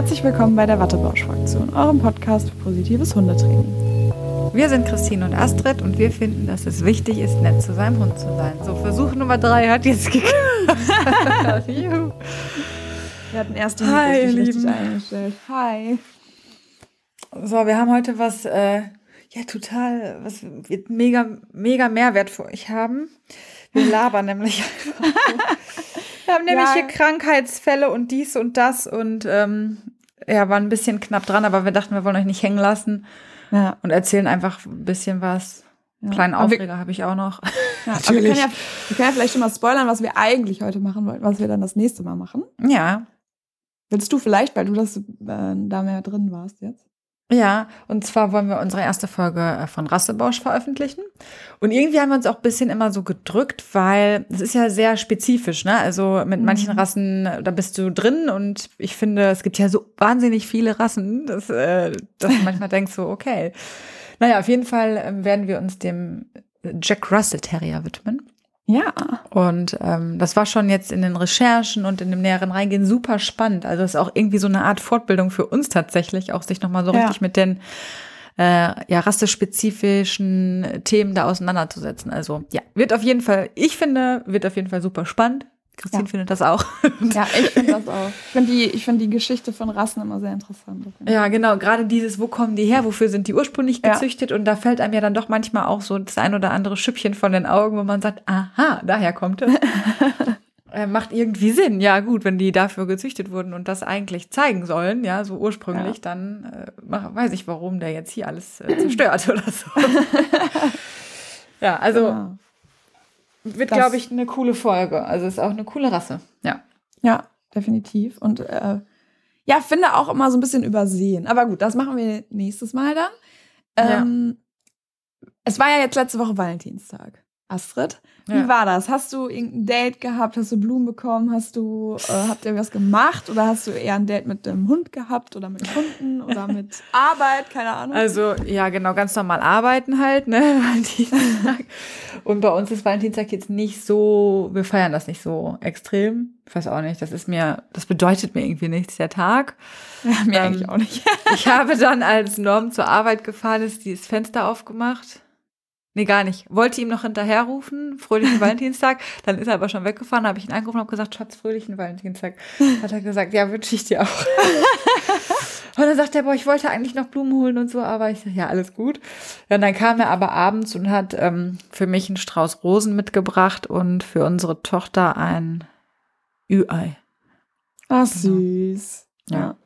Herzlich willkommen bei der Wattebausch-Fraktion, eurem Podcast für positives Hundetraining. Wir sind Christine und Astrid und wir finden, dass es wichtig ist, nett zu seinem Hund zu sein. So, Versuch Nummer drei hat jetzt geklappt. Wir hatten erst die Hi, ihr richtig Lieben. eingestellt. Hi. So, wir haben heute was, äh, ja, total, was wird mega, mega Mehrwert für euch haben. Wir labern nämlich einfach. Wir haben nämlich Ja. hier Krankheitsfälle und dies und das und ähm, ja, war ein bisschen knapp dran, aber wir dachten, wir wollen euch nicht hängen lassen Ja, und erzählen einfach ein bisschen was. Einen kleinen Aufreger habe ich auch noch. ja, aber wir, können ja, wir können ja vielleicht schon mal spoilern, was wir eigentlich heute machen wollten, was wir dann das nächste Mal machen. Ja, Willst du vielleicht, weil du das äh, da mehr drin warst jetzt? Ja, und zwar wollen wir unsere erste Folge äh, von Rassebausch veröffentlichen. Und irgendwie haben wir uns auch ein bisschen immer so gedrückt, weil es ist ja sehr spezifisch, ne? Also mit manchen Mhm. Rassen, da bist du drin und ich finde, es gibt ja so wahnsinnig viele Rassen, dass, äh, dass du manchmal denkst so, okay. Naja, auf jeden Fall ähm, werden wir uns dem Jack Russell Terrier widmen. Ja. Und ähm, das war schon jetzt in den Recherchen und in dem näheren Reingehen super spannend. Also es ist auch irgendwie so eine Art Fortbildung für uns tatsächlich, auch sich nochmal so Ja. richtig mit den äh, ja, rassespezifischen Themen da auseinanderzusetzen. Also ja, wird auf jeden Fall, ich finde, wird auf jeden Fall super spannend. Christine Ja. findet das auch. Ja, ich finde das auch. Ich finde die, ich finde die Geschichte von Rassen immer sehr interessant. Ja, genau. Gerade dieses, wo kommen die her? Wofür sind die ursprünglich Ja. gezüchtet? Und da fällt einem ja dann doch manchmal auch so das ein oder andere Schüppchen von den Augen, wo man sagt, aha, daher kommt es. äh, macht irgendwie Sinn. Ja, gut, wenn die dafür gezüchtet wurden und das eigentlich zeigen sollen, ja, so ursprünglich, Ja. dann äh, weiß ich, warum der jetzt hier alles äh, zerstört oder so. ja, also ja. Wird, glaube ich, eine coole Folge. Also ist auch eine coole Rasse. Ja. Ja, definitiv. Und äh, ja, finde auch immer so ein bisschen übersehen. Aber gut, das machen wir nächstes Mal dann. Ähm, Es war ja jetzt letzte Woche Valentinstag. Astrid, wie Ja. war das? Hast du irgendein Date gehabt? Hast du Blumen bekommen? Hast du, äh, habt ihr was gemacht? Oder hast du eher ein Date mit dem Hund gehabt oder mit Hunden oder mit Arbeit? Keine Ahnung. Also, ja, genau, ganz normal arbeiten halt, ne, Valentinstag. Und bei uns ist Valentinstag jetzt nicht so, wir feiern das nicht so extrem. Ich weiß auch nicht, das ist mir, das bedeutet mir irgendwie nichts, der Tag. ja, mir ähm, eigentlich auch nicht. Ich habe dann, als Norm zur Arbeit gefahren ist, dieses Fenster aufgemacht. Nee, gar nicht. Wollte ihm noch hinterherrufen, fröhlichen Valentinstag. Dann ist er aber schon weggefahren, habe ich ihn angerufen und habe gesagt, Schatz, fröhlichen Valentinstag. Hat er gesagt, ja, wünsche ich dir auch. und dann sagt er, boah, ich wollte eigentlich noch Blumen holen und so, aber ich sag, ja, alles gut. Und dann kam er aber abends und hat ähm, für mich einen Strauß Rosen mitgebracht und für unsere Tochter ein Ü-Ei. Ach, süß. Ja. Ja.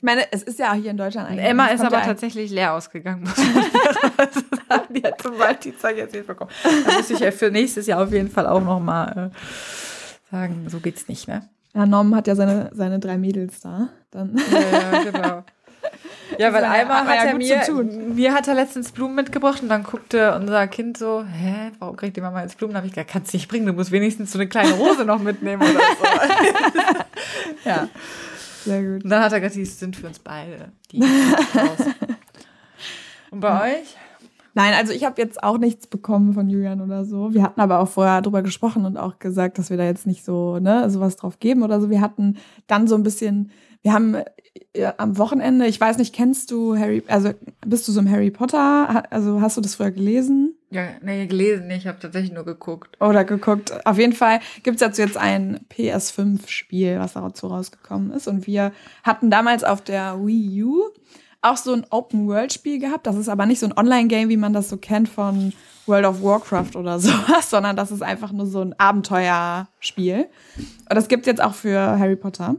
Ich meine, es ist ja auch hier in Deutschland eigentlich. Emma ist aber ja tatsächlich leer ausgegangen. Die hat zum Valentinstag jetzt nicht bekommen. Da muss ich ja für nächstes Jahr auf jeden Fall auch noch mal äh, sagen, so geht's nicht, ne? Ja, Norm hat ja seine, seine drei Mädels da. Dann. Ja, genau. Ja, weil einmal hat er mir, zu tun. mir hat er letztens Blumen mitgebracht und dann guckte unser Kind so, hä, warum kriegt die Mama jetzt Blumen? Da habe ich gesagt, kannst du nicht bringen, du musst wenigstens so eine kleine Rose noch mitnehmen oder so. ja. Sehr gut. Und dann hat er gesagt, die sind für uns beide. Die. Und bei euch? Nein, also ich habe jetzt auch nichts bekommen von Julian oder so. Wir hatten aber auch vorher drüber gesprochen und auch gesagt, dass wir da jetzt nicht so, ne, sowas drauf geben oder so. Wir hatten dann so ein bisschen, wir haben äh, am Wochenende, ich weiß nicht, kennst du Harry, also bist du so im Harry Potter, also hast du das früher gelesen? Ja, nee, gelesen nicht, ich habe tatsächlich nur geguckt. Oder geguckt. Auf jeden Fall gibt es dazu jetzt ein PS5-Spiel, was dazu rausgekommen ist. Und wir hatten damals auf der Wii U auch so ein Open-World-Spiel gehabt. Das ist aber nicht so ein Online-Game, wie man das so kennt von World of Warcraft oder sowas, sondern das ist einfach nur so ein Abenteuerspiel. Und das gibt es jetzt auch für Harry Potter.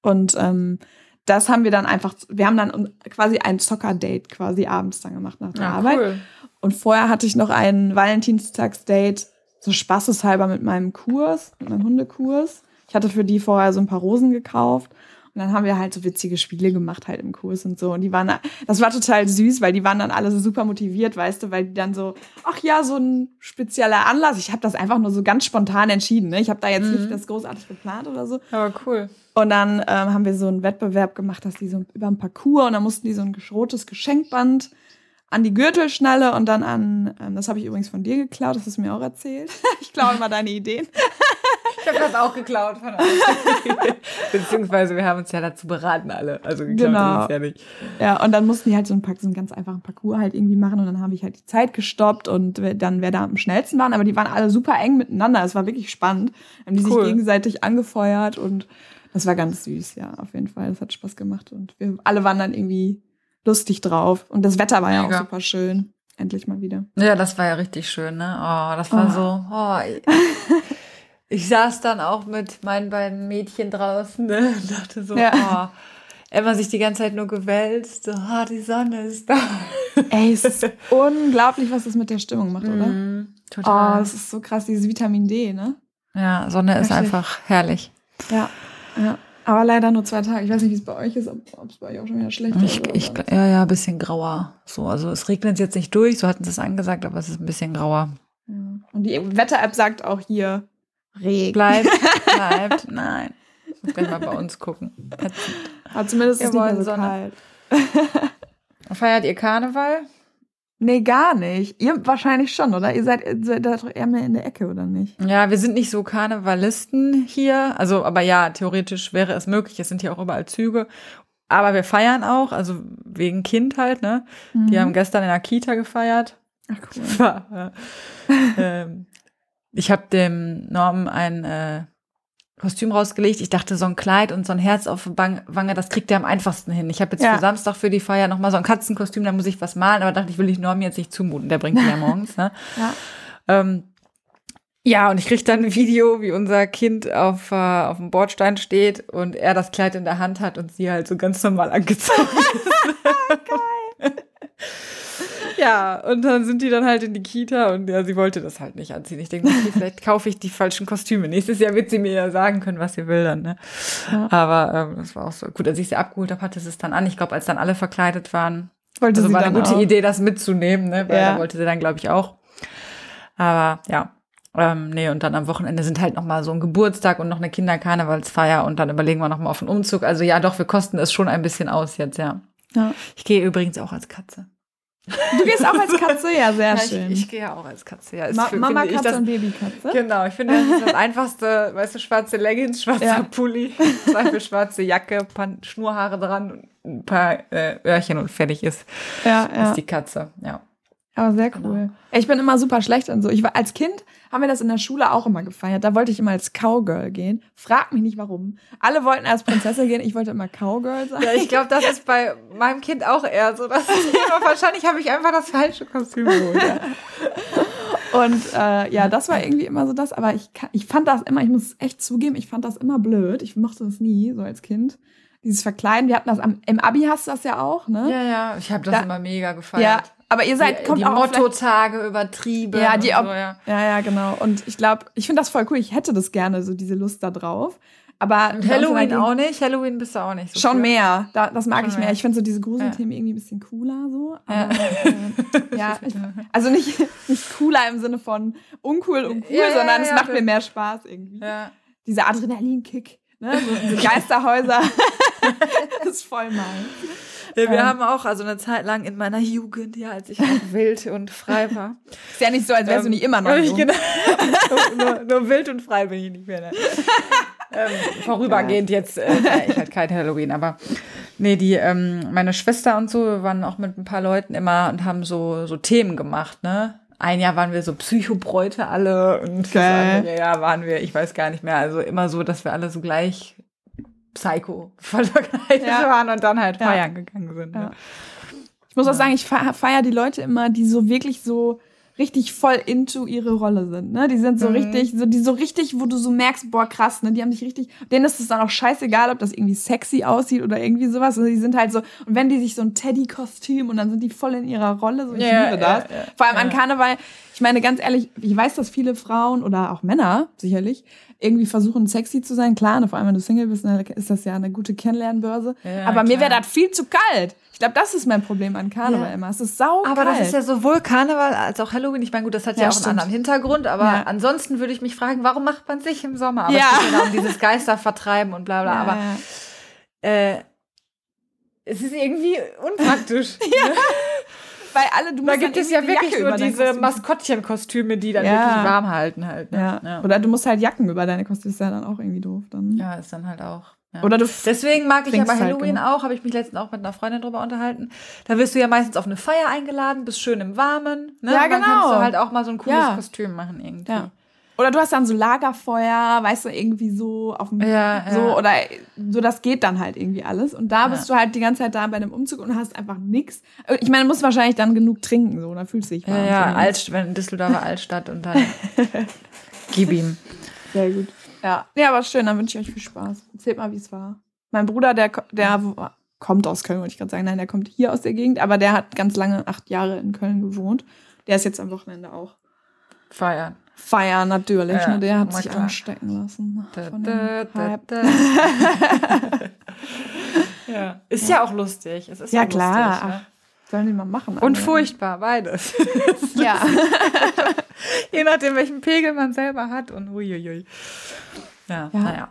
Und ähm, das haben wir dann einfach, wir haben dann quasi ein Soccer-Date quasi abends dann gemacht nach der Arbeit. cool. Und vorher hatte ich noch ein Valentinstagsdate, so spaßeshalber mit meinem Kurs, mit meinem Hundekurs. Ich hatte für die vorher so ein paar Rosen gekauft. Und dann haben wir halt so witzige Spiele gemacht halt im Kurs und so. Und die waren, das war total süß, weil die waren dann alle so super motiviert, weißt du, weil die dann so, ach ja, so ein spezieller Anlass. Ich habe das einfach nur so ganz spontan entschieden. Ne? Ich habe da jetzt nicht das großartig geplant oder so. Aber cool. Und dann ähm, haben wir so einen Wettbewerb gemacht, dass die so über ein Parcours und dann mussten die so ein rotes Geschenkband an die Gürtelschnalle und dann an, ähm, das habe ich übrigens von dir geklaut, das hast du mir auch erzählt. ich klaue immer deine Ideen. Ich habe das auch geklaut von euch. Beziehungsweise wir haben uns ja dazu beraten alle. Also geklaut Genau. ist es ja nicht. Ja, und dann mussten die halt so einen, so einen ganz einfachen Parcours halt irgendwie machen und dann habe ich halt die Zeit gestoppt und dann wer da am schnellsten waren, aber die waren alle super eng miteinander. Es war wirklich spannend. Haben die Cool. sich gegenseitig angefeuert und das war ganz süß, ja, auf jeden Fall. Das hat Spaß gemacht und wir alle waren dann irgendwie lustig drauf und das Wetter war ja Mega. auch super schön. Endlich mal wieder. Ja, das war ja richtig schön, ne? Oh, das war Oh. so. Oh, ich, saß dann auch mit meinen beiden Mädchen draußen ne? und dachte so, Ja. oh, Emma sich die ganze Zeit nur gewälzt. So, oh, die Sonne ist da. Ey, es ist unglaublich, was das mit der Stimmung macht, oder? Oh, total. es ist so krass, dieses Vitamin D, ne? ja, Sonne ist Wirklich. einfach herrlich. Ja, ja. Aber leider nur zwei Tage. Ich weiß nicht, wie es bei euch ist, ob es bei euch auch schon wieder schlecht ist. Ich, oder ich, ja, ja, ein bisschen grauer. So, also es regnet jetzt nicht durch, so hatten sie es angesagt, aber es ist ein bisschen grauer. Ja. Und die Wetter-App sagt auch hier Regen. Bleibt, bleibt, nein. Ich muss gleich mal bei uns gucken. Aber zumindest ist es nicht mehr wollen so Sonne. kalt. Feiert ihr Karneval? Nee, gar nicht. Ihr wahrscheinlich schon, oder? Ihr seid, seid da doch eher mehr in der Ecke, oder nicht? Ja, wir sind nicht so Karnevalisten hier. Also, aber ja, theoretisch wäre es möglich. Es sind hier auch überall Züge. Aber wir feiern auch, also wegen Kind halt, ne? Die haben gestern in der Kita gefeiert. Ach cool. Äh, ähm, ich habe dem Norm ein äh, Kostüm rausgelegt. Ich dachte, so ein Kleid und so ein Herz auf der Wange, das kriegt er am einfachsten hin. Ich habe jetzt Ja. für Samstag für die Feier nochmal so ein Katzenkostüm, da muss ich was malen, aber dachte ich, will ich Norm jetzt nicht zumuten. Der bringt die ja morgens, ne? Ja. Ähm, ja, und ich krieg dann ein Video, wie unser Kind auf, äh, auf dem Bordstein steht und er das Kleid in der Hand hat und sie halt so ganz normal angezogen ist. Ja, und dann sind die dann halt in die Kita und ja, sie wollte das halt nicht anziehen. Ich denke, okay, vielleicht kaufe ich die falschen Kostüme. Nächstes Jahr wird sie mir ja sagen können, was sie will dann. Ne? Ja. Aber ähm, das war auch so. Gut, als ich sie abgeholt habe, hatte sie es dann an. Ich glaube, als dann alle verkleidet waren, Wollte also sie war dann eine gute auch. Idee, das mitzunehmen, ne? Weil Ja. da wollte sie dann, glaube ich, auch. Aber ja. Ähm, nee, und dann am Wochenende sind halt noch mal so ein Geburtstag und noch eine Kinderkarnevalsfeier und dann überlegen wir noch mal auf einen Umzug. Also ja, doch, wir kosten es schon ein bisschen aus jetzt, ja. Ja. Ich gehe übrigens auch als Katze. Du gehst auch als Katze? Ja, sehr Ja, schön. Ich, ich gehe ja auch als Katze, ja. Ma für- Mama Katze das, und Babykatze? Genau, ich finde, das ist das einfachste, weißt du, schwarze Leggings, schwarzer Ja. Pulli, zwei schwarze Jacke, paar Schnurhaare dran ein paar äh, Öhrchen und fertig ist, Ja, ja. ist die Katze, ja. Aber sehr Genau. cool. Ich bin immer super schlecht und so. Ich war als Kind haben wir das in der Schule auch immer gefeiert. Da wollte ich immer als Cowgirl gehen. Frag mich nicht warum. Alle wollten als Prinzessin gehen. Ich wollte immer Cowgirl sein. Ja, ich glaube, das ist bei meinem Kind auch eher so das Thema. Wahrscheinlich habe ich einfach das falsche Kostüm geholt. Ja. Und äh, ja, das war irgendwie immer so das. Aber ich, ich fand das immer, ich muss echt zugeben, ich fand das immer blöd. Ich mochte das nie, so als Kind. Dieses Verkleiden. Wir hatten das am, im Abi hast du das ja auch, ne? ja, ja, ich habe das Da- immer mega gefeiert. Ja, aber ihr seid, die, kommt die auch Mottotage übertrieben. Ja, die so, ja. Ja, ja, genau. Und ich glaube, ich finde das voll cool. Ich hätte das gerne, so diese Lust da drauf. Aber Und Halloween auch nicht. Halloween bist du auch nicht. So Schon für. mehr. Da, das mag Schon ich mehr. mehr. Ich finde so diese Gruselthemen irgendwie ein bisschen cooler so. Ja. Aber, äh, ja, ich, also nicht, nicht cooler im Sinne von uncool und cool, Ja, ja, sondern es ja, macht ja. mir mehr Spaß irgendwie. Ja. Dieser Adrenalinkick. Ne? So, so Geisterhäuser. das ist voll meins. Ja, wir Ähm. haben auch, also eine Zeit lang in meiner Jugend, ja, als ich wild und frei war. Ist ja nicht so, als wärst du Ähm, nicht immer noch jung. genau, nur, nur, nur wild und frei bin ich nicht mehr. Ne? ähm, vorübergehend jetzt, äh, ich halt kein Halloween, aber nee, die, ähm, meine Schwester und so, wir waren auch mit ein paar Leuten immer und haben so, so Themen gemacht, ne? Ein Jahr waren wir so Psychobräute alle und das Geil. andere Jahr waren wir, ich weiß gar nicht mehr, also immer so, dass wir alle so gleich Psycho verkleidet Ja. waren und dann halt feiern gegangen sind. Ne? Ich muss auch sagen, ich fe- feier die Leute immer, die so wirklich so richtig voll into ihre Rolle sind, ne? Die sind so Mhm. richtig, so, die so richtig, wo du so merkst, boah, krass, ne? Die haben dich richtig, denen ist es dann auch scheißegal, ob das irgendwie sexy aussieht oder irgendwie sowas. Also die sind halt so, und wenn die sich so ein Teddy-Kostüm und dann sind die voll in ihrer Rolle, so ich Ja, liebe das. ja, ja, Vor allem an. Karneval, ich meine, ganz ehrlich, ich weiß, dass viele Frauen oder auch Männer sicherlich irgendwie versuchen, sexy zu sein. Klar, und vor allem, wenn du Single bist, dann ist das ja eine gute Kennenlernbörse. Ja, Aber mir klar. wäre das viel zu kalt. Ich glaube, das ist mein Problem an Karneval Ja. immer. Es ist sau Aber kalt. das ist ja sowohl Karneval als auch Halloween. Ich meine, gut, das hat ja, Ja, auch einen stimmt. anderen Hintergrund, aber Ja. ansonsten würde ich mich fragen, warum macht man sich im Sommer? Aber Ja. es geht ja um dieses Geister vertreiben und bla bla. Ja, aber ja. äh, es ist irgendwie unpraktisch. ne? Weil alle, du Da musst gibt dann es ja wirklich Jacke nur diese Kostüm- Maskottchenkostüme, die dann Ja. wirklich warm halten halt. Ne? Ja. Oder du musst halt Jacken über deine Kostüme, ist ja dann auch irgendwie doof dann. Ja, ist dann halt auch. Ja. Oder du Deswegen mag ich trinkst aber halt Halloween genug. auch, habe ich mich letztens auch mit einer Freundin drüber unterhalten. Da wirst du ja meistens auf eine Feier eingeladen, bist schön im Warmen. Ne? Ja, Und Dann genau. kannst du halt auch mal so ein cooles Ja. Kostüm machen irgendwie. Ja. Oder du hast dann so Lagerfeuer, weißt du, irgendwie so auf dem Ja, so ja. oder so das geht dann halt irgendwie alles und da Ja. bist du halt die ganze Zeit da bei einem Umzug und hast einfach nix. Ich meine, du musst wahrscheinlich dann genug trinken so, dann fühlst du dich Ja, warm ja, zumindest. Altst wenn Düsseldorfer Altstadt und dann gib ihm. Sehr gut. Ja. Ja, aber schön, dann wünsche ich euch viel Spaß. Erzählt mal, wie es war. Mein Bruder, der der kommt aus Köln, wollte ich gerade sagen. Nein, der kommt hier aus der Gegend, aber der hat ganz lange, acht Jahre in Köln gewohnt. Der ist jetzt am Wochenende auch Feiern. feiern natürlich. Ja, ne? Der hat sich klar. anstecken lassen. Da, da, da, ja. Ist ja auch lustig. Es ist Ja, ja, klar. Lustig, ne? Sollen die mal machen. Und alle. furchtbar, beides. Ja. Je nachdem, welchen Pegel man selber hat und huiuiui. Ja, Ja. naja.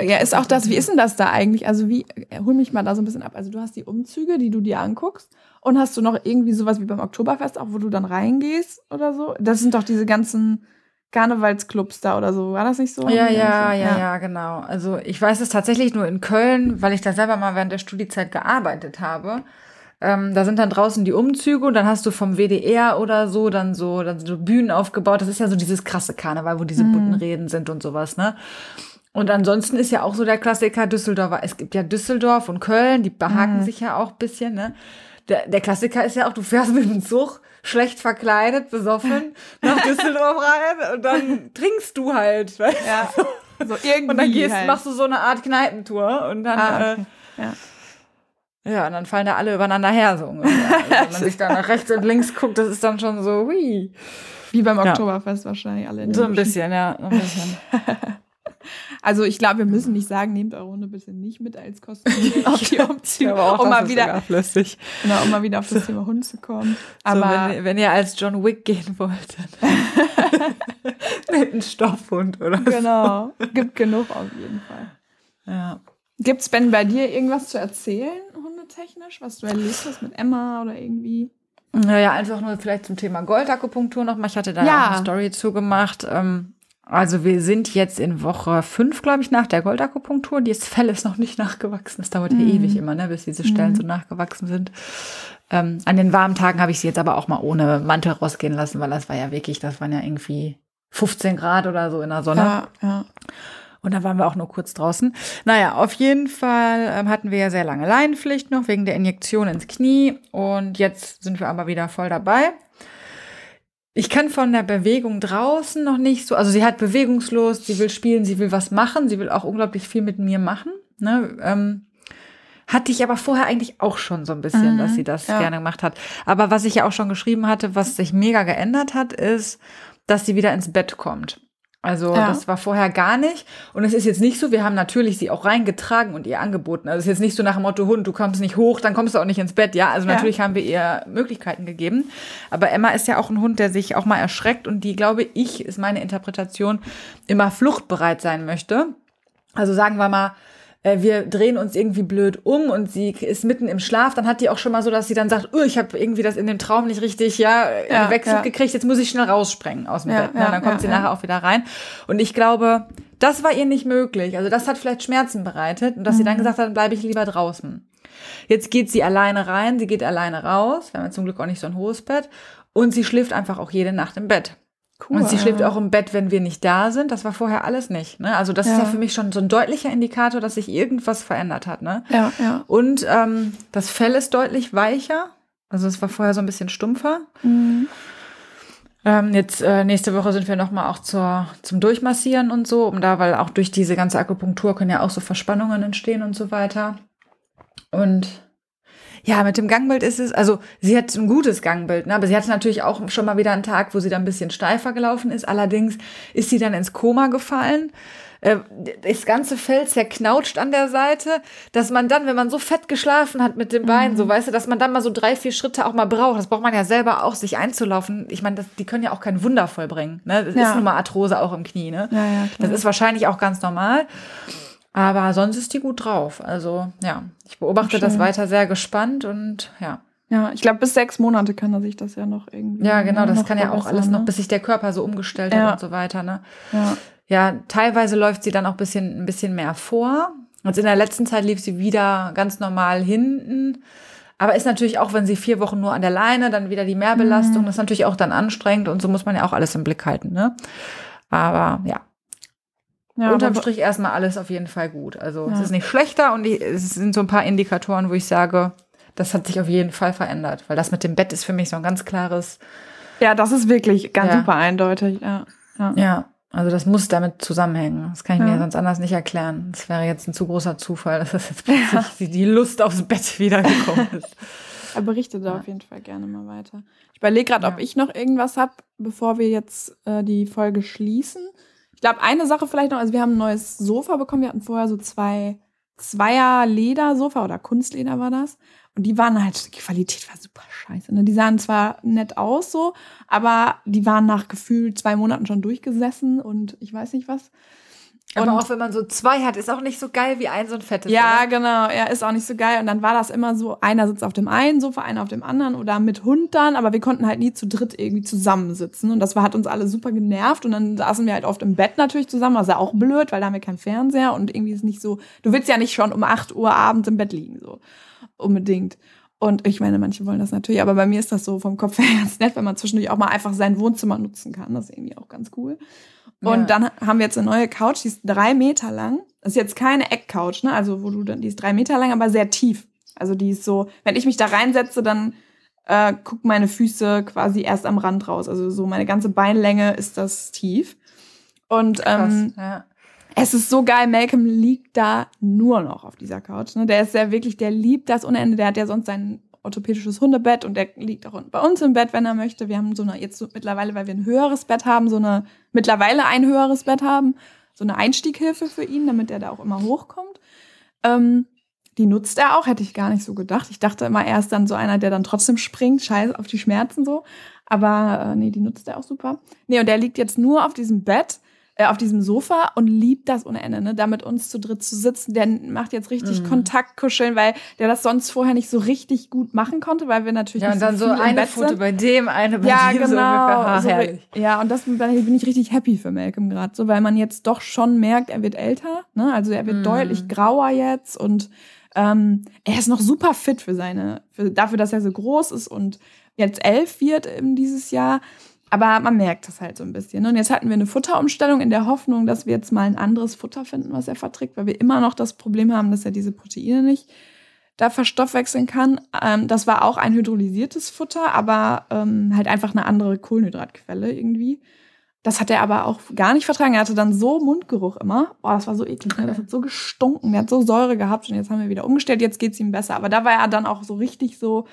Ja, ist auch das, wie ist denn das da eigentlich? Also wie, hol mich mal da so ein bisschen ab. Also du hast die Umzüge, die du dir anguckst und hast du noch irgendwie sowas wie beim Oktoberfest, auch wo du dann reingehst oder so? Das sind doch diese ganzen Karnevalsclubs da oder so, war das nicht so? Ja, ja, ja, ja, genau. Also ich weiß es tatsächlich nur in Köln, weil ich da selber mal während der Studiezeit gearbeitet habe. Ähm, da sind dann draußen die Umzüge und dann hast du vom WDR oder so dann so, dann so Bühnen aufgebaut. Das ist ja so dieses krasse Karneval, wo diese bunten Reden sind und sowas, ne? Und ansonsten ist ja auch so der Klassiker Düsseldorfer. Es gibt ja Düsseldorf und Köln, die behaken sich ja auch ein bisschen, ne? Der, der Klassiker ist ja auch, du fährst mit dem Zug, schlecht verkleidet, besoffen, nach Düsseldorf rein und dann trinkst du halt, weißt? Ja. So irgendwie Und dann gehst, halt. machst du so eine Art Kneipentour und dann, Ah, okay. Ja. äh, ja, und dann fallen da alle übereinander her, so ungefähr. Also, wenn man sich da nach rechts und links guckt, das ist dann schon so, hui. Wie beim Ja. Oktoberfest wahrscheinlich alle. So ein bisschen, ja, ein bisschen. Also ich glaube, wir müssen nicht sagen, nehmt eure Hunde bitte nicht mit als Kostüm auf die Aber auch um mal wieder, flüssig. genau, um mal wieder auf das Thema Hund zu kommen. Aber so, wenn, wenn ihr als John Wick gehen wolltet. mit einem Stoffhund oder so. genau, gibt genug auf jeden Fall. Ja. Gibt's Ben bei dir irgendwas zu erzählen, hundetechnisch, was du erlebt hast mit Emma oder irgendwie? Naja, einfach nur vielleicht zum Thema Goldakupunktur nochmal. Ich hatte da Ja. eine Story zugemacht. Ähm, also wir sind jetzt in Woche fünf, glaube ich, nach der Goldakupunktur. Das Fell ist noch nicht nachgewachsen. Das dauert ja ewig immer, ne, bis diese Stellen so nachgewachsen sind. Ähm, an den warmen Tagen habe ich sie jetzt aber auch mal ohne Mantel rausgehen lassen, weil das war ja wirklich, das waren ja irgendwie 15 Grad oder so in der Sonne. Ja, ja. Und da waren wir auch nur kurz draußen. Naja, auf jeden Fall ähm, hatten wir ja sehr lange Leinenpflicht noch wegen der Injektion ins Knie. Und jetzt sind wir aber wieder voll dabei. Ich kann von der Bewegung draußen noch nicht so, also sie hat Bewegungslust, sie will spielen, sie will was machen, sie will auch unglaublich viel mit mir machen. Ne? Ähm, hatte ich aber vorher eigentlich auch schon so ein bisschen, Mhm, dass sie das ja. gerne gemacht hat. Aber was ich ja auch schon geschrieben hatte, was sich mega geändert hat, ist, dass sie wieder ins Bett kommt. Also Ja. das war vorher gar nicht. Und es ist jetzt nicht so, wir haben natürlich sie auch reingetragen und ihr angeboten. Also es ist jetzt nicht so nach dem Motto, Hund, du kommst nicht hoch, dann kommst du auch nicht ins Bett. Ja, also Ja. natürlich haben wir ihr Möglichkeiten gegeben. Aber Emma ist ja auch ein Hund, der sich auch mal erschreckt und die, glaube ich, ist meine Interpretation, immer fluchtbereit sein möchte. Also sagen wir mal, äh, wir drehen uns irgendwie blöd um und sie ist mitten im Schlaf, dann hat die auch schon mal so, dass sie dann sagt, oh, ich habe irgendwie das in dem Traum nicht richtig ja, Ja, gewechselt ja. gekriegt, jetzt muss ich schnell raussprengen aus dem Ja, Bett. Ja, Und dann kommt sie nachher auch wieder rein. Und ich glaube, das war ihr nicht möglich. Also das hat vielleicht Schmerzen bereitet und dass sie Mhm. dann gesagt hat, dann bleibe ich lieber draußen. Jetzt geht sie alleine rein, sie geht alleine raus. Wir haben zum Glück auch nicht so ein hohes Bett. Und sie schläft einfach auch jede Nacht im Bett. Cool. Und sie schläft auch im Bett, wenn wir nicht da sind. Das war vorher alles nicht. Ne? Also das ist Ja. ja für mich schon so ein deutlicher Indikator, dass sich irgendwas verändert hat. Ne? Ja, ja. Und ähm, das Fell ist deutlich weicher. Also es war vorher so ein bisschen stumpfer. Mhm. Ähm, jetzt äh, nächste Woche sind wir noch mal auch zur, zum Durchmassieren und so, um da, weil auch durch diese ganze Akupunktur können ja auch so Verspannungen entstehen und so weiter. Und ja, mit dem Gangbild ist es, also sie hat ein gutes Gangbild, ne? aber sie hatte natürlich auch schon mal wieder einen Tag, wo sie dann ein bisschen steifer gelaufen ist. Allerdings ist sie dann ins Koma gefallen. Äh, Das ganze Fell zerknautscht an der Seite, dass man dann, wenn man so fett geschlafen hat mit dem Bein, so weißt du, dass man dann mal so drei, vier Schritte auch mal braucht. Das braucht man ja selber auch, sich einzulaufen. Ich meine, das, die können ja auch kein Wunder vollbringen. Ne? Das Ja. ist nun mal Arthrose auch im Knie. Ne? Ja, ja. Das ist wahrscheinlich auch ganz normal. Aber sonst ist die gut drauf. Also ja, ich beobachte das Schön. weiter sehr gespannt und ja. Ja, ich glaube, bis sechs Monate kann er sich das ja noch irgendwie. Ja, genau, das kann ja auch alles noch, ne? bis sich der Körper so umgestellt Ja. hat und so weiter, ne? Ja. Ja, teilweise läuft sie dann auch bisschen, ein bisschen mehr vor. Und in der letzten Zeit lief sie wieder ganz normal hinten. Aber ist natürlich auch, wenn sie vier Wochen nur an der Leine, dann wieder die Mehrbelastung, Mhm. das ist natürlich auch dann anstrengend und so muss man ja auch alles im Blick halten, ne? Aber ja, ja unterm Strich erstmal alles auf jeden Fall gut. Also es Ja. ist nicht schlechter und ich, es sind so ein paar Indikatoren, wo ich sage, das hat sich auf jeden Fall verändert. Weil das mit dem Bett ist für mich so ein ganz klares, ja, das ist wirklich ganz Ja. super eindeutig. Ja. Ja. also das muss damit zusammenhängen. Das kann ich Ja. mir sonst anders nicht erklären. Das wäre jetzt ein zu großer Zufall, dass das jetzt plötzlich die- Lust aufs Bett wiedergekommen ist. Er berichtet da auf jeden Fall gerne mal weiter. Ich überlege gerade, ob ich noch irgendwas habe, bevor wir jetzt äh, die Folge schließen. Ich glaube, eine Sache vielleicht noch, also wir haben ein neues Sofa bekommen. Wir hatten vorher so zwei Zweier-Leder-Sofa oder Kunstleder war das. Und die waren halt, die Qualität war super scheiße. Ne? Die sahen zwar nett aus so, aber die waren nach gefühlt zwei Monaten schon durchgesessen und ich weiß nicht was. Aber Und- auch wenn man so zwei hat, ist auch nicht so geil wie ein so ein fettes. Ja, oder? genau. Ja, ist auch nicht so geil. Und dann war das immer so, einer sitzt auf dem einen Sofa, einer auf dem anderen oder mit Hund dann, aber wir konnten halt nie zu dritt irgendwie zusammensitzen. Und das war, hat uns alle super genervt. Und dann saßen wir halt oft im Bett natürlich zusammen, was ja auch blöd, weil da haben wir keinen Fernseher und irgendwie ist nicht so, du willst ja nicht schon um 8 Uhr abends im Bett liegen, so. Unbedingt. Und ich meine, manche wollen das natürlich, aber bei mir ist das so vom Kopf her ganz nett, wenn man zwischendurch auch mal einfach sein Wohnzimmer nutzen kann. Das ist irgendwie auch ganz cool. Und Ja. dann haben wir jetzt eine neue Couch, die ist drei Meter lang. Das ist jetzt keine Eckcouch, ne? Also wo du dann, die ist drei Meter lang, aber sehr tief. Also die ist so, wenn ich mich da reinsetze, dann äh, gucken meine Füße quasi erst am Rand raus. Also so meine ganze Beinlänge ist das tief. Und Krass. ähm, ja. es ist so geil, Malcolm liegt da nur noch auf dieser Couch. Ne? Der ist ja wirklich, der liebt das ohne Ende. Der hat ja sonst sein orthopädisches Hundebett und der liegt auch bei uns im Bett, wenn er möchte. Wir haben so eine, jetzt so mittlerweile, weil wir ein höheres Bett haben, so eine, mittlerweile ein höheres Bett haben, so eine Einstieghilfe für ihn, damit er da auch immer hochkommt. Ähm, die nutzt er auch, hätte ich gar nicht so gedacht. Ich dachte immer, er ist dann so einer, der dann trotzdem springt, scheiß auf die Schmerzen so. Aber äh, nee, die nutzt er auch super. Nee, und der liegt jetzt nur auf diesem Bett, äh, auf diesem Sofa und liebt das ohne Ende, ne? da mit uns zu dritt zu sitzen. Der macht jetzt richtig Mhm. Kontaktkuscheln, weil der das sonst vorher nicht so richtig gut machen konnte, weil wir natürlich ja, nicht und dann so eine Foto bei dem, eine bei Ja, dem. So ungefähr. genau. So, herrlich. ja, und das bin ich, bin ich richtig happy für Malcolm gerade, so weil man jetzt doch schon merkt, er wird älter, ne? Also er wird Mm. deutlich grauer jetzt und ähm, er ist noch super fit für seine, für, dafür, dass er so groß ist und jetzt elf wird in dieses Jahr. Aber man merkt das halt so ein bisschen. ne? Und jetzt hatten wir eine Futterumstellung in der Hoffnung, dass wir jetzt mal ein anderes Futter finden, was er verträgt, weil wir immer noch das Problem haben, dass er diese Proteine nicht da verstoffwechseln kann. Ähm, das war auch ein hydrolysiertes Futter, aber ähm, halt einfach eine andere Kohlenhydratquelle irgendwie. Das hat er aber auch gar nicht vertragen. Er hatte dann so Mundgeruch immer. Boah, das war so eklig. Ne? Das hat so gestunken. Der hat so Säure gehabt. Und jetzt haben wir wieder umgestellt. Jetzt geht's ihm besser. Aber da war er dann auch so richtig so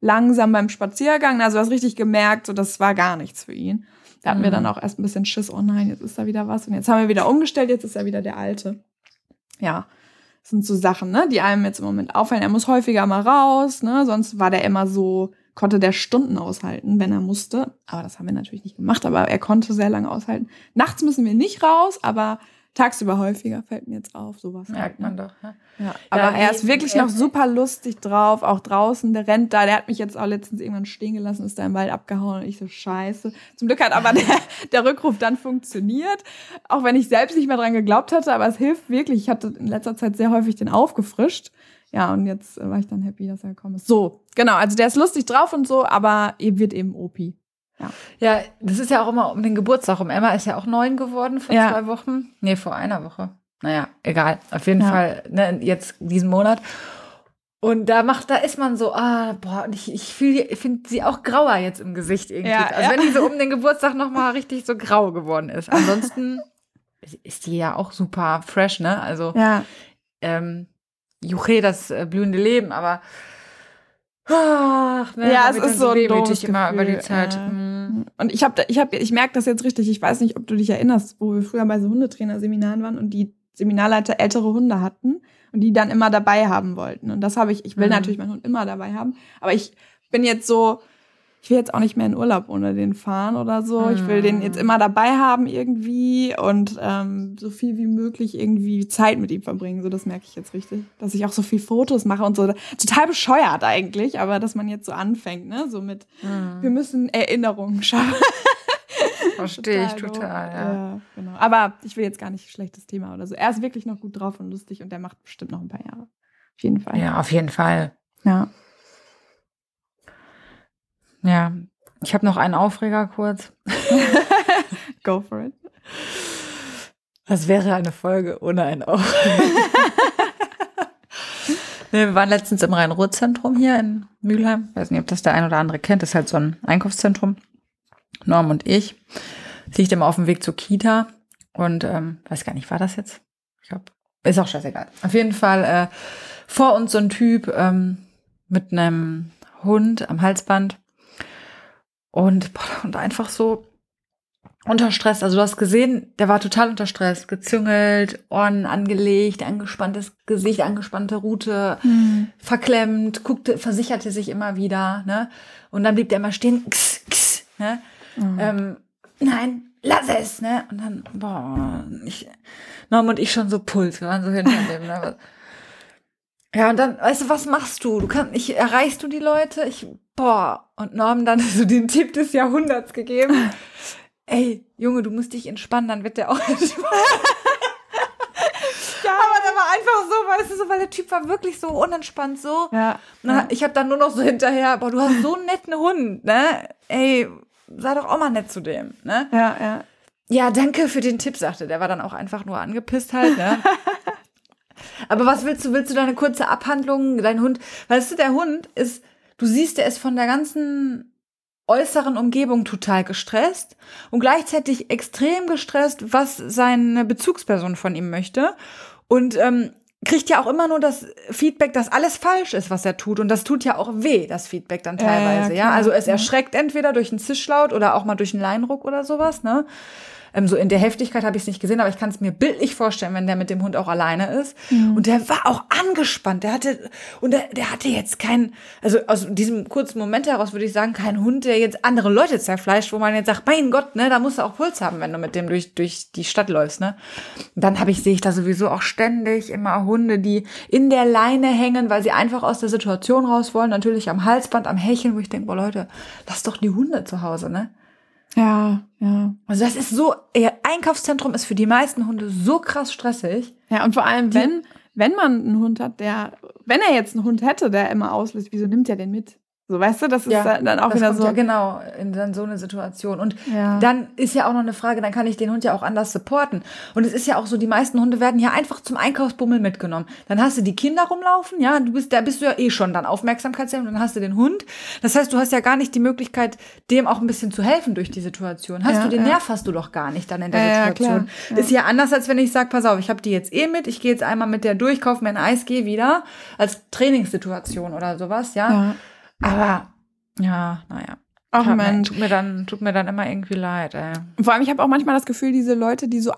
langsam beim Spaziergang. Also du hast richtig gemerkt, so das war gar nichts für ihn. Da hatten wir Mhm. dann auch erst ein bisschen Schiss. Oh nein, jetzt ist da wieder was. Und jetzt haben wir wieder umgestellt. Jetzt ist er wieder der Alte. Ja, das sind so Sachen, ne, die einem jetzt im Moment auffallen. Er muss häufiger mal raus, ne, sonst war der immer so, konnte der Stunden aushalten, wenn er musste. Aber das haben wir natürlich nicht gemacht, aber er konnte sehr lange aushalten. Nachts müssen wir nicht raus, aber tagsüber häufiger fällt mir jetzt auf, sowas. Merkt halt, man ne? doch. Ja. Ja, aber wie- er ist wirklich er- noch super lustig drauf, auch draußen. Der rennt da, der hat mich jetzt auch letztens irgendwann stehen gelassen, ist da im Wald abgehauen und ich so scheiße. Zum Glück hat aber der, der Rückruf dann funktioniert, auch wenn ich selbst nicht mehr dran geglaubt hatte, aber es hilft wirklich. Ich hatte in letzter Zeit sehr häufig den aufgefrischt. Ja, und jetzt äh, war ich dann happy, dass er gekommen ist. So, genau, also der ist lustig drauf und so, aber er wird eben OP. Ja, das ist ja auch immer um den Geburtstag rum. Emma ist ja auch neun geworden vor Ja. zwei Wochen. Nee, vor einer Woche. Naja, egal. Auf jeden Ja. Fall, ne, jetzt diesen Monat. Und da macht, da ist man so, ah, boah, ich, ich finde sie auch grauer jetzt im Gesicht irgendwie. Ja, also ja. wenn die so um den Geburtstag nochmal richtig so grau geworden ist. Ansonsten ist die ja auch super fresh, ne? Also, Ja, ähm, Juche, das äh, blühende Leben, aber ach, Ja, es ist so doofes immer über die Zeit. äh. Mm. Und ich habe, ich habe, ich merke das jetzt richtig. Ich weiß nicht, ob du dich erinnerst, wo wir früher bei so Hundetrainerseminaren waren und die Seminarleiter ältere Hunde hatten und die dann immer dabei haben wollten. Und das habe ich. Ich will Mhm. natürlich meinen Hund immer dabei haben, aber ich bin jetzt so ich will jetzt auch nicht mehr in Urlaub ohne den fahren oder so. Ich will den jetzt Mm. immer dabei haben irgendwie und ähm, so viel wie möglich irgendwie Zeit mit ihm verbringen. So, das merke ich jetzt richtig. Dass ich auch so viel Fotos mache und so. Total bescheuert eigentlich, aber dass man jetzt so anfängt, ne? So mit, wir müssen Erinnerungen schaffen. Verstehe ich doof. total, ja. ja. Genau. Aber ich will jetzt gar nicht schlechtes Thema oder so. Er ist wirklich noch gut drauf und lustig und der macht bestimmt noch ein paar Jahre. Auf jeden Fall. Ja, auf jeden Fall. Ja. Ja. Ich habe noch einen Aufreger kurz. Go for it. Was wäre eine Folge ohne einen Aufreger? nee, wir waren letztens im Rhein-Ruhr-Zentrum hier in Mülheim. Weiß nicht, ob das der ein oder andere kennt. Das ist halt so ein Einkaufszentrum. Norm und ich. Es liegt immer auf dem Weg zur Kita. Und ähm, weiß gar nicht, war das jetzt? Ich glaube, ist auch scheißegal. Auf jeden Fall äh, vor uns so ein Typ ähm, mit einem Hund am Halsband. Und, und einfach so unter Stress. Also du hast gesehen, der war total unter Stress. Gezüngelt, Ohren angelegt, angespanntes Gesicht, angespannte Rute, verklemmt, guckte, versicherte sich immer wieder. Ne? Und dann blieb der immer stehen. X, x, ne? Ähm, nein, lass es. Ne? Und dann, boah, ich, Norm und ich schon so Puls. Wir waren so hinter dem. Ne? Ja, und dann, weißt du, was machst du? Du kannst, ich, erreichst du die Leute? Ich, boah. Und Norm dann so den Tipp des Jahrhunderts gegeben. Ey, Junge, du musst dich entspannen, dann wird der auch entspannen. Aber der war einfach so, weißt du, so, weil der Typ war wirklich so unentspannt, so. Ja. Und dann, ich habe dann nur noch so hinterher, boah, du hast so einen netten Hund, ne? Ey, sei doch auch mal nett zu dem, ne? Ja, ja. Ja, danke für den Tipp, sagte der. war dann auch einfach nur angepisst halt, ne? Aber was willst du? Willst du deine kurze Abhandlung, dein Hund? Weißt du, der Hund ist, du siehst, der ist von der ganzen äußeren Umgebung total gestresst und gleichzeitig extrem gestresst, was seine Bezugsperson von ihm möchte. Und ähm, kriegt ja auch immer nur das Feedback, dass alles falsch ist, was er tut. Und das tut ja auch weh, das Feedback dann Ja, ja, teilweise. Ja, klar. also es Ja. erschreckt entweder durch einen Zischlaut oder auch mal durch einen Leinruck oder sowas, ne? Ähm, so in der Heftigkeit habe ich es nicht gesehen, aber ich kann es mir bildlich vorstellen, wenn der mit dem Hund auch alleine ist. Und der war auch angespannt. Der hatte, und der, der hatte jetzt keinen, also aus diesem kurzen Moment heraus würde ich sagen, kein Hund, der jetzt andere Leute zerfleischt, wo man jetzt sagt, mein Gott, ne, da musst du auch Puls haben, wenn du mit dem durch, durch die Stadt läufst, ne. Und dann habe ich, sehe ich da sowieso auch ständig immer Hunde, die in der Leine hängen, weil sie einfach aus der Situation raus wollen, natürlich am Halsband, am Hecheln, wo ich denke, boah Leute, lass doch die Hunde zu Hause, ne. Ja, ja. Also das ist so, ihr Einkaufszentrum ist für die meisten Hunde so krass stressig. Ja, und vor allem, Die- wenn, wenn man einen Hund hat, der, wenn er jetzt einen Hund hätte, der immer auslöst, wieso nimmt er den mit? So, weißt du, das ist dann dann auch wieder so. Ja, genau, in dann so eine Situation. Und Ja. dann ist ja auch noch eine Frage, dann kann ich den Hund ja auch anders supporten. Und es ist ja auch so, die meisten Hunde werden ja einfach zum Einkaufsbummel mitgenommen. Dann hast du die Kinder rumlaufen, ja, du bist, da bist du ja eh schon dann Aufmerksamkeitshemd und dann hast du den Hund. Das heißt, du hast ja gar nicht die Möglichkeit, dem auch ein bisschen zu helfen durch die Situation. Hast Ja, du den. Nerv hast du doch gar nicht dann in der Situation. Ist ja anders, als wenn ich sage, pass auf, ich habe die jetzt eh mit, ich gehe jetzt einmal mit der durch, kauf mir ein Eis, gehe wieder. Als Trainingssituation oder sowas, ja. Aber ja, naja. Ach Mensch. Tut mir, dann, tut mir dann immer irgendwie leid, ey. Vor allem, ich habe auch manchmal das Gefühl, diese Leute, die so,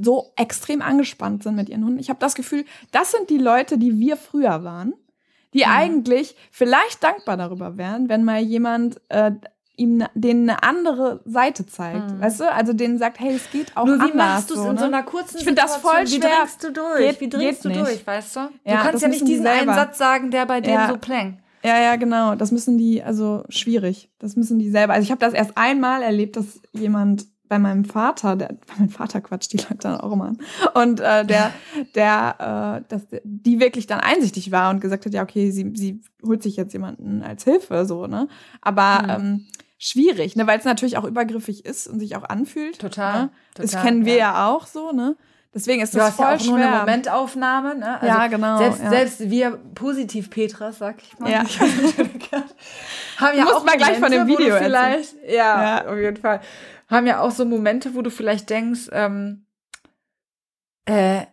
so extrem angespannt sind mit ihren Hunden, ich habe das Gefühl, das sind die Leute, die wir früher waren, die eigentlich vielleicht dankbar darüber wären, wenn mal jemand äh, ihm ne- denen eine andere Seite zeigt. Mhm. Weißt du? Also denen sagt, hey, es geht auch Nur wie anders. machst du es so, in ne? so einer kurzen Ich find das voll Wie dringst du durch? Geht- wie dringst du nicht. durch, weißt du? Ja, du kannst ja nicht diesen einen. Satz sagen, der bei denen Ja. so plängt. Ja, ja, genau. Das müssen die, also schwierig. Das müssen die selber. Also ich habe das erst einmal erlebt, dass jemand bei meinem Vater, der, bei meinem Vater quatscht die Leute dann auch immer an. Und äh, der, der, äh, dass die wirklich dann einsichtig war und gesagt hat, ja, okay, sie, sie holt sich jetzt jemanden als Hilfe, so, ne? Aber Mhm. ähm, schwierig, ne? Weil es natürlich auch übergriffig ist und sich auch anfühlt. Total, Ne? Das total, kennen wir ja. ja. auch so, ne? Deswegen ist das hast voll ja auch schwer. nur eine Momentaufnahme, ne? Also Ja, genau, Selbst, ja. selbst wir Positiv-Petras, sag ich mal. Ja. Ich haben ja auch mal gleich von dem Video vielleicht, ja, Ja. auf jeden Fall, haben ja auch so Momente, wo du vielleicht denkst, ähm, äh,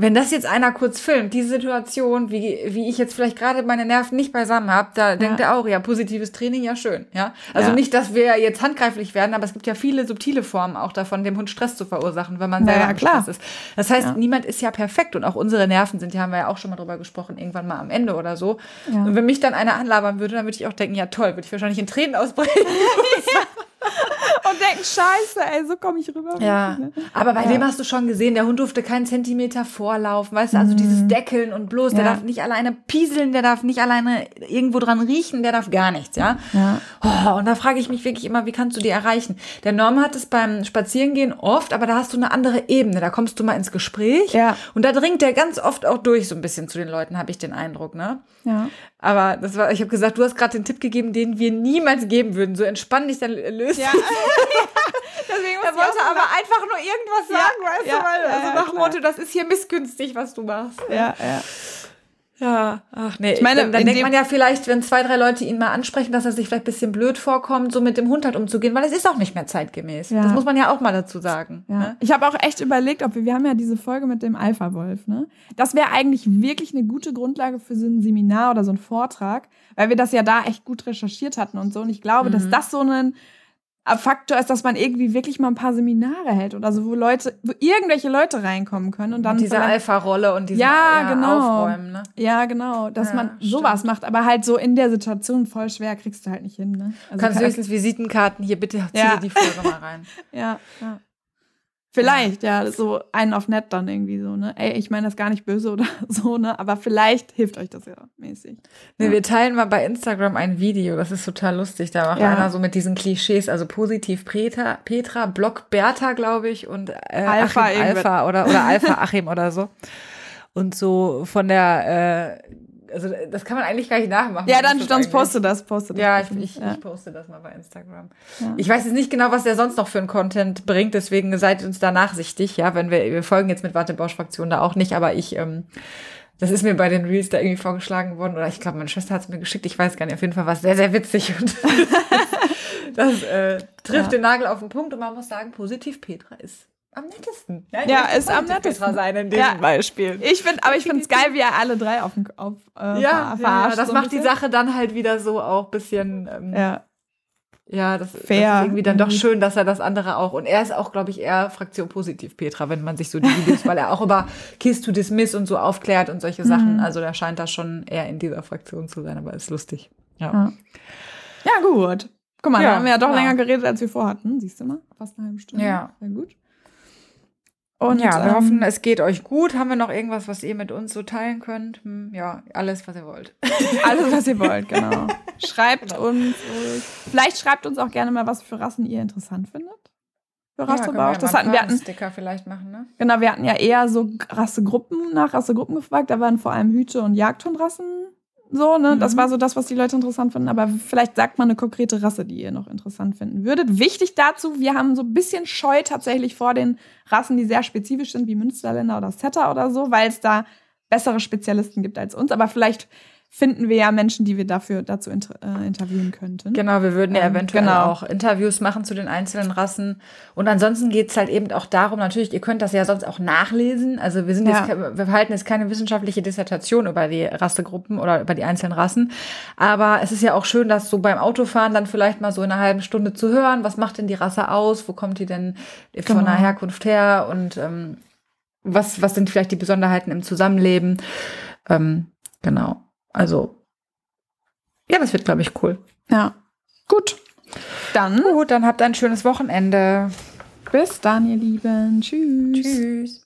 wenn das jetzt einer kurz filmt, diese Situation, wie, wie ich jetzt vielleicht gerade meine Nerven nicht beisammen habe, da ja. denkt er auch, ja, positives Training, ja schön. Ja? Also ja. nicht, dass wir jetzt handgreiflich werden, aber es gibt ja viele subtile Formen auch davon, dem Hund Stress zu verursachen, wenn man selber ja, klar. Stress ist. Das heißt, niemand ist ja perfekt und auch unsere Nerven sind, die haben wir ja auch schon mal drüber gesprochen, irgendwann mal am Ende oder so. Und wenn mich dann einer anlabern würde, dann würde ich auch denken, ja toll, würde ich wahrscheinlich in Tränen ausbrechen. und denken, scheiße, ey, so komme ich rüber. Ja, aber bei ja. dem hast du schon gesehen, der Hund durfte keinen Zentimeter vorlaufen, weißt du, also mhm. dieses Deckeln und bloß, der darf nicht alleine pieseln, der darf nicht alleine irgendwo dran riechen, der darf gar nichts, ja. ja. Oh, und da frage ich mich wirklich immer, wie kannst du die erreichen? Der Norm hat es beim Spazierengehen oft, aber da hast du eine andere Ebene, da kommst du mal ins Gespräch ja. und da dringt der ganz oft auch durch so ein bisschen zu den Leuten, habe ich den Eindruck, ne? Ja. Aber das war, ich habe gesagt, du hast gerade den Tipp gegeben, den wir niemals geben würden. So entspann dich, dann löst ja. Deswegen er wollte aber einfach nur irgendwas sagen, weißt ja, du, weil, also nach dem Motto, das ist hier missgünstig, was du machst. Ja, ja. Ja, ach nee. Ich meine, dann, dann denkt man ja vielleicht, wenn zwei, drei Leute ihn mal ansprechen, dass er sich vielleicht ein bisschen blöd vorkommt, so mit dem Hund halt umzugehen, weil es ist auch nicht mehr zeitgemäß. Ja. Das muss man ja auch mal dazu sagen. Ja. Ne? Ich habe auch echt überlegt, ob wir, wir haben ja diese Folge mit dem Alpha-Wolf, ne? Das wäre eigentlich wirklich eine gute Grundlage für so ein Seminar oder so ein Vortrag, weil wir das ja da echt gut recherchiert hatten und so. Und ich glaube, mhm. dass das so ein Faktor ist, dass man irgendwie wirklich mal ein paar Seminare hält oder so, wo Leute, wo irgendwelche Leute reinkommen können und dann diese Alpha-Rolle und diese ja, ja, genau. Aufräumen, ne? Ja, genau, dass ja, man sowas stimmt. macht, aber halt so in der Situation voll schwer kriegst du halt nicht hin, ne? Also Kannst du höchstens Visitenkarten hier bitte zieh ja. die Folge mal rein. ja, ja. Vielleicht, ja. ja, so einen auf nett dann irgendwie so, ne? Ey, ich meine das gar nicht böse oder so, ne? Aber vielleicht hilft euch das ja mäßig. Nee, ja. wir teilen mal bei Instagram ein Video, das ist total lustig. Da macht ja. einer so mit diesen Klischees, also positiv Petra, Petra, Block Bertha, glaube ich, und äh, Alpha, Achim Alpha oder, oder Alpha Achim oder so. Und so von der äh, also das kann man eigentlich gar nicht nachmachen. Ja, dann, dann poste das, poste das. Ja, ich, ich, ja. ich poste das mal bei Instagram. Ja. Ich weiß jetzt nicht genau, was der sonst noch für ein Content bringt, deswegen seid uns da nachsichtig, ja, wenn wir, wir folgen jetzt mit Warte Fraktion da auch nicht, aber ich, ähm, das ist mir bei den Reels da irgendwie vorgeschlagen worden, oder ich glaube, meine Schwester hat es mir geschickt, ich weiß gar nicht, auf jeden Fall war es sehr, sehr witzig und das äh, trifft ja. den Nagel auf den Punkt und man muss sagen, positiv Petra ist am nettesten. Ja, ja ist am nettesten sein in diesem ja. Beispiel. Ich finde, aber ich finde es geil, wie er alle drei auf, auf äh, ja, verarscht. Ja, das so macht die Sache dann halt wieder so auch ein bisschen. Ähm, ja. Ja, das, Fair. das ist irgendwie dann doch schön, dass er das andere auch. Und er ist auch, glaube ich, eher Fraktion positiv, Petra, wenn man sich so die Videos, weil er auch über Kiss to Dismiss und so aufklärt und solche Sachen. Mhm. Also da scheint er schon eher in dieser Fraktion zu sein, aber ist lustig. Ja. Ja, ja gut. Guck mal, ja, da haben wir ja doch länger geredet, als wir vorhatten. Siehst du mal? Fast eine halbe Stunde. Ja. Sehr gut. Und ja, wir ähm, hoffen, es geht euch gut. Haben wir noch irgendwas, was ihr mit uns so teilen könnt? Hm, ja, alles, was ihr wollt. alles, was ihr wollt, genau. Schreibt genau. uns. Vielleicht schreibt uns auch gerne mal, was für Rassen ihr interessant findet. Für Rassebauch. Ja, das hatten wir hatten, Sticker vielleicht machen, ne? Genau, wir hatten ja eher so Rassegruppen nach Rassegruppen gefragt. Da waren vor allem Hüte- und Jagdhundrassen so, ne? Mhm. Das war so das, was die Leute interessant finden. Aber vielleicht sagt man eine konkrete Rasse, die ihr noch interessant finden würdet. Wichtig dazu, wir haben so ein bisschen Scheu tatsächlich vor den Rassen, die sehr spezifisch sind, wie Münsterländer oder Setter oder so, weil es da bessere Spezialisten gibt als uns. Aber vielleicht finden wir ja Menschen, die wir dafür dazu inter äh, interviewen könnten. Genau, wir würden ja ähm, eventuell genau. auch Interviews machen zu den einzelnen Rassen. Und ansonsten geht es halt eben auch darum, natürlich, ihr könnt das ja sonst auch nachlesen. Also wir sind ja. jetzt, wir halten jetzt keine wissenschaftliche Dissertation über die Rassegruppen oder über die einzelnen Rassen. Aber es ist ja auch schön, das so beim Autofahren dann vielleicht mal so in einer halben Stunde zu hören. Was macht denn die Rasse aus? Wo kommt die denn von genau. der Herkunft her? Und ähm, was, was sind vielleicht die Besonderheiten im Zusammenleben? Ähm, genau. Also, ja, das wird, glaube ich, cool. Ja. Gut. Dann. Gut, dann habt ein schönes Wochenende. Bis dann, ihr Lieben. Tschüss. Tschüss.